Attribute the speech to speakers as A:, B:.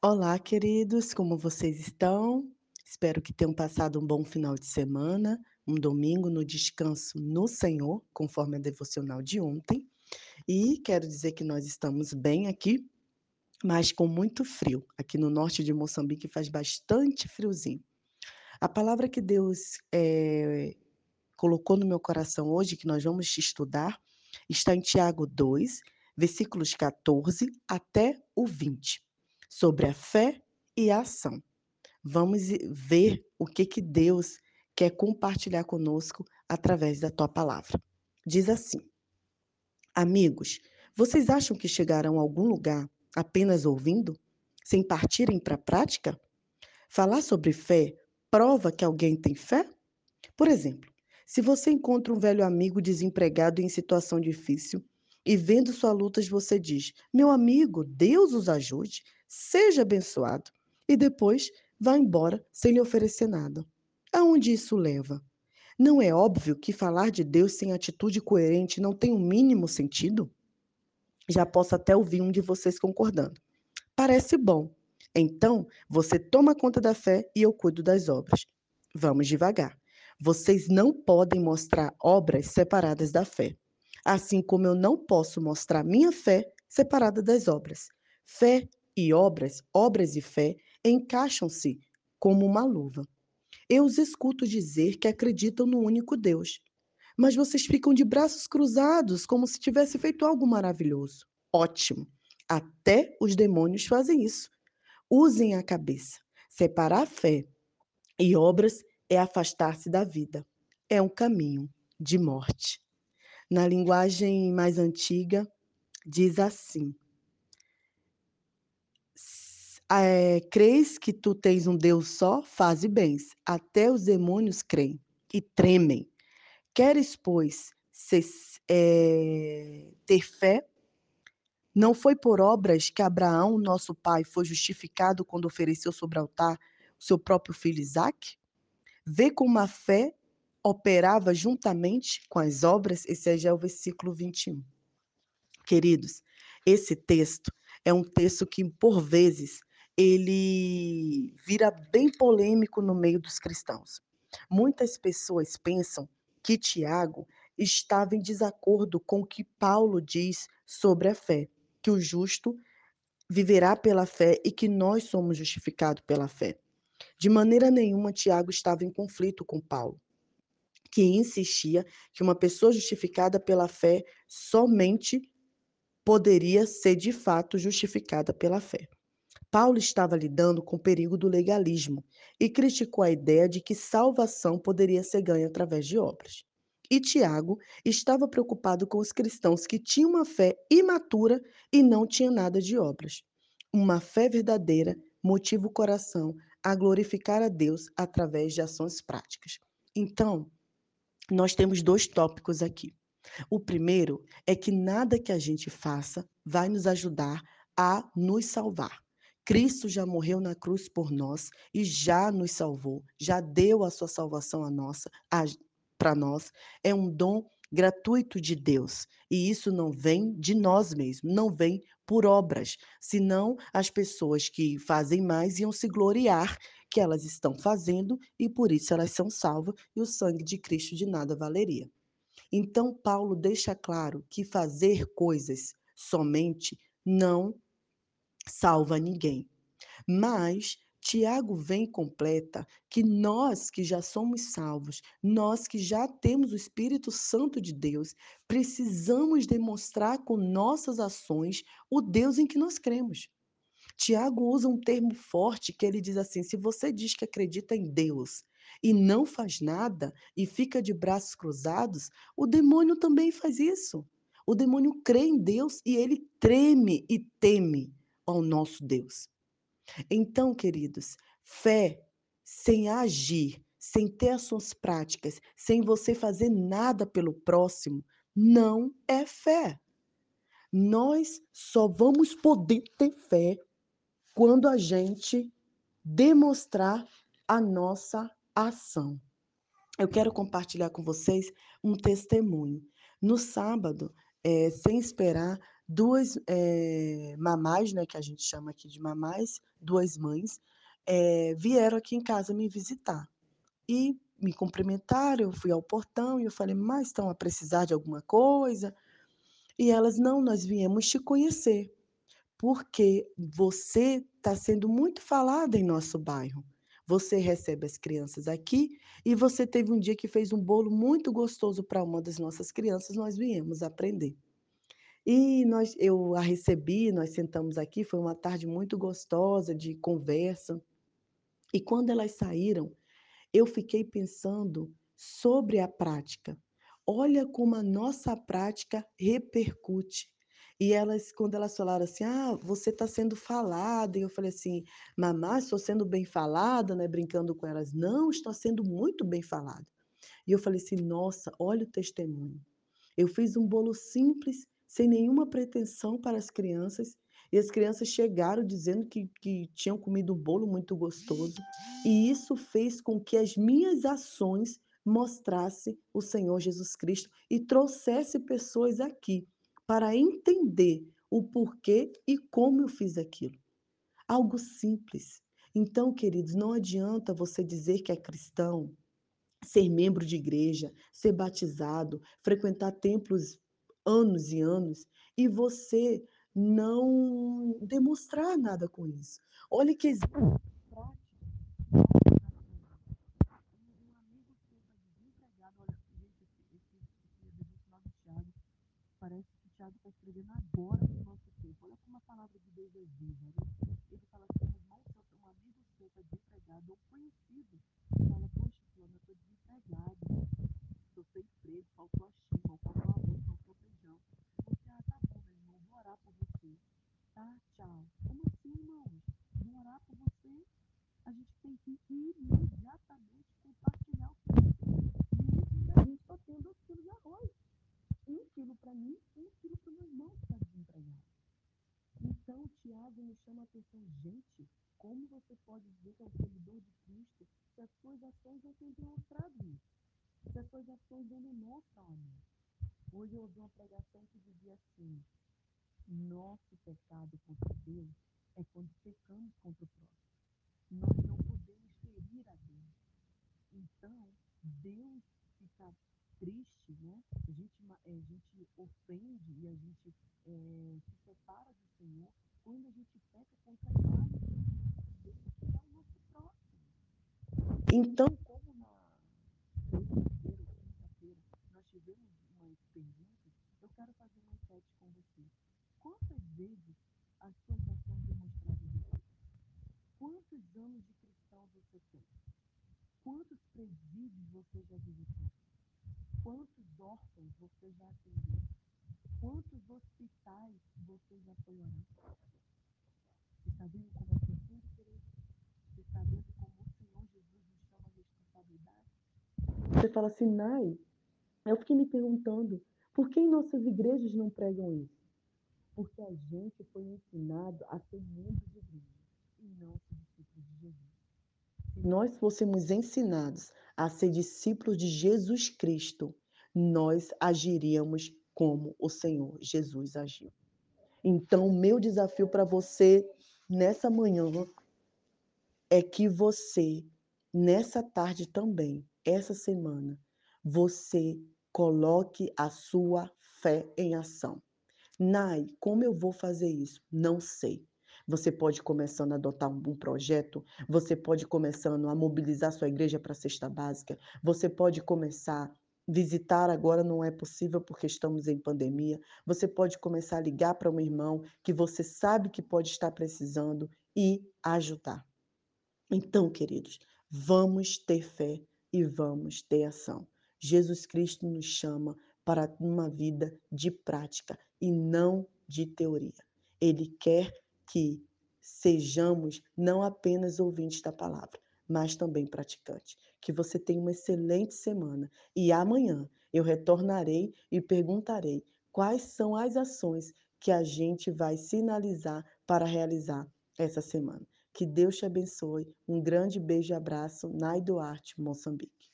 A: Olá, queridos, como vocês estão? Espero que tenham passado um bom final de semana, um domingo no descanso no Senhor, conforme a devocional de ontem. E quero dizer que nós estamos bem aqui, mas com muito frio. Aqui no norte de Moçambique faz bastante friozinho. A palavra que Deus eh, colocou no meu coração hoje, que nós vamos estudar, está em Tiago 2, versículos 14 até o 20 sobre a fé e a ação. Vamos ver o que, que Deus quer compartilhar conosco através da tua palavra. Diz assim: Amigos, vocês acham que chegarão a algum lugar apenas ouvindo, sem partirem para a prática? Falar sobre fé prova que alguém tem fé? Por exemplo, se você encontra um velho amigo desempregado em situação difícil e vendo sua lutas você diz: Meu amigo, Deus os ajude, seja abençoado, e depois vá embora sem lhe oferecer nada. Aonde isso leva? Não é óbvio que falar de Deus sem atitude coerente não tem o um mínimo sentido? Já posso até ouvir um de vocês concordando. Parece bom. Então, você toma conta da fé e eu cuido das obras. Vamos devagar. Vocês não podem mostrar obras separadas da fé. Assim como eu não posso mostrar minha fé separada das obras. Fé e obras, obras e fé, encaixam-se como uma luva. Eu os escuto dizer que acreditam no único Deus, mas vocês ficam de braços cruzados como se tivesse feito algo maravilhoso. Ótimo! Até os demônios fazem isso. Usem a cabeça. Separar fé e obras é afastar-se da vida. É um caminho de morte. Na linguagem mais antiga, diz assim: é, que tu tens um Deus só, faze bens. Até os demônios creem e tremem. Queres, pois, é, ter fé? Não foi por obras que Abraão, nosso pai, foi justificado quando ofereceu sobre o altar o seu próprio filho Isaque? Vê como a fé operava juntamente com as obras, esse é já o versículo 21. Queridos, esse texto é um texto que, por vezes, ele vira bem polêmico no meio dos cristãos. Muitas pessoas pensam que Tiago estava em desacordo com o que Paulo diz sobre a fé, que o justo viverá pela fé e que nós somos justificados pela fé. De maneira nenhuma, Tiago estava em conflito com Paulo, que insistia que uma pessoa justificada pela fé somente poderia ser de fato justificada pela fé. Paulo estava lidando com o perigo do legalismo e criticou a ideia de que salvação poderia ser ganha através de obras. E Tiago estava preocupado com os cristãos que tinham uma fé imatura e não tinham nada de obras. Uma fé verdadeira motiva o coração a glorificar a Deus através de ações práticas. Então, nós temos dois tópicos aqui. O primeiro é que nada que a gente faça vai nos ajudar a nos salvar. Cristo já morreu na cruz por nós e já nos salvou, já deu a sua salvação a nossa, para nós. É um dom gratuito de Deus. E isso não vem de nós mesmos, não vem por obras. Senão as pessoas que fazem mais iam se gloriar que elas estão fazendo e por isso elas são salvas e o sangue de Cristo de nada valeria. Então Paulo deixa claro que fazer coisas somente não salva ninguém. Mas Tiago vem completa que nós que já somos salvos, nós que já temos o Espírito Santo de Deus, precisamos demonstrar com nossas ações o Deus em que nós cremos. Tiago usa um termo forte que ele diz assim: se você diz que acredita em Deus e não faz nada e fica de braços cruzados, o demônio também faz isso. O demônio crê em Deus e ele treme e teme ao nosso Deus. Então, queridos, fé sem agir, sem ter ações práticas, sem você fazer nada pelo próximo, não é fé. Nós só vamos poder ter fé quando a gente demonstrar a nossa ação. Eu quero compartilhar com vocês um testemunho. No sábado, é, sem esperar, 2, eh, mamás, né, que a gente chama aqui de mamás, 2 mães, eh, vieram aqui em casa me visitar. E me cumprimentaram, eu fui ao portão e eu falei: "Mas estão a precisar de alguma coisa?" E elas: "Não, nós viemos te conhecer, porque você está sendo muito falada em nosso bairro. Você recebe as crianças aqui e você teve um dia que fez um bolo muito gostoso para uma das nossas crianças, nós viemos aprender." E nós eu a recebi, nós sentamos aqui, foi uma tarde muito gostosa de conversa. E quando elas saíram, eu fiquei pensando sobre a prática. Olha como a nossa prática repercute. E elas quando elas falaram assim: "Ah, você está sendo falada", e eu falei assim: "Mamá, estou sendo bem falada?", né, brincando com elas. "Não, está sendo muito bem falada". E eu falei assim: "Nossa, olha o testemunho. Eu fiz um bolo simples, sem nenhuma pretensão para as crianças, e as crianças chegaram dizendo que que tinham comido um bolo muito gostoso, e isso fez com que as minhas ações mostrasse o Senhor Jesus Cristo e trouxesse pessoas aqui, para entender o porquê e como eu fiz aquilo. Algo simples. Então, queridos, não adianta você dizer que é cristão, ser membro de igreja, ser batizado, frequentar templos anos e anos, e você não demonstrar nada com isso. Olha que Tiago, parece que Tiago está escrevendo agora no nosso tempo. Olha como a palavra de Deus é viva. Ele fala assim: "Um irmão um amigo seu está desempregado", ou conhecido, fala: "Poxa fulano, eu estou desempregado, estou sem emprego, faltou achimbo, ou faltou arroz, faltou feijão". Você: "Ah, tá bom meu irmão, vou orar por você, tá, tchau". Como assim irmãos? Vou orar A gente tem que imediatamente compartilhar o que a gente só tenha 2 quilos de arroz. 1 quilo para mim, 1 quilo para o meu irmão que está desempregado. Então Tiago nos chama a atenção: "Gente, como você pode dizer que é um seguidor de Cristo, se as suas ações não têm demonstrado isso? Se as suas ações não demonstram amor?" Hoje eu ouvi uma pregação que dizia assim: "Nosso pecado contra Deus é quando pecamos contra o próximo. Nós não podemos ferir a Deus. Então, Deus fica triste, né, a gente eh, a gente ofende e a gente, eh, se separa do Senhor quando a gente peca contra nosso Deus, é o nosso próximo. Então, como na sexta-feira ou quinta-feira nós tivemos umas perguntas, eu quero fazer uma enquete com você. Quantas vezes as suas ações demonstraram Jesus? Quantos anos de cristão você tem? Quantos presídios você já visitou? Quantos órfãos você já atendeu? Quantos hospitais você já foi orar? Você está vendo como é profundo, querido? Você está vendo como o Senhor Jesus nos chama à responsabilidade? Você fala assim: "Nai, eu fiquei me perguntando, por que em nossas igrejas não pregam isso?" Porque a gente foi ensinado a ser membro de igreja, e não ser discípulo de Jesus. Se nós fôssemos ensinados a ser discípulos de Jesus Cristo, nós agiríamos como o Senhor Jesus agiu. Então meu desafio para você nessa manhã é que você, nessa tarde também, essa semana, você coloque a sua fé em ação. "Nai, como eu vou fazer isso?" Não sei. Você pode começando a adotar um projeto, você pode começando a mobilizar sua igreja para a cesta básica, você pode começar visitar agora não é possível porque estamos em pandemia, você pode começar a ligar para um irmão que você sabe que pode estar precisando e ajudar. Então queridos, vamos ter fé e vamos ter ação. Jesus Cristo nos chama para uma vida de prática e não de teoria. Ele quer que sejamos não apenas ouvintes da palavra, mas também praticantes. Que você tenha uma excelente semana e amanhã eu retornarei e perguntarei quais são as ações que a gente vai sinalizar para realizar essa semana. Que Deus te abençoe. Um grande beijo e abraço, Nai Duarte, Moçambique.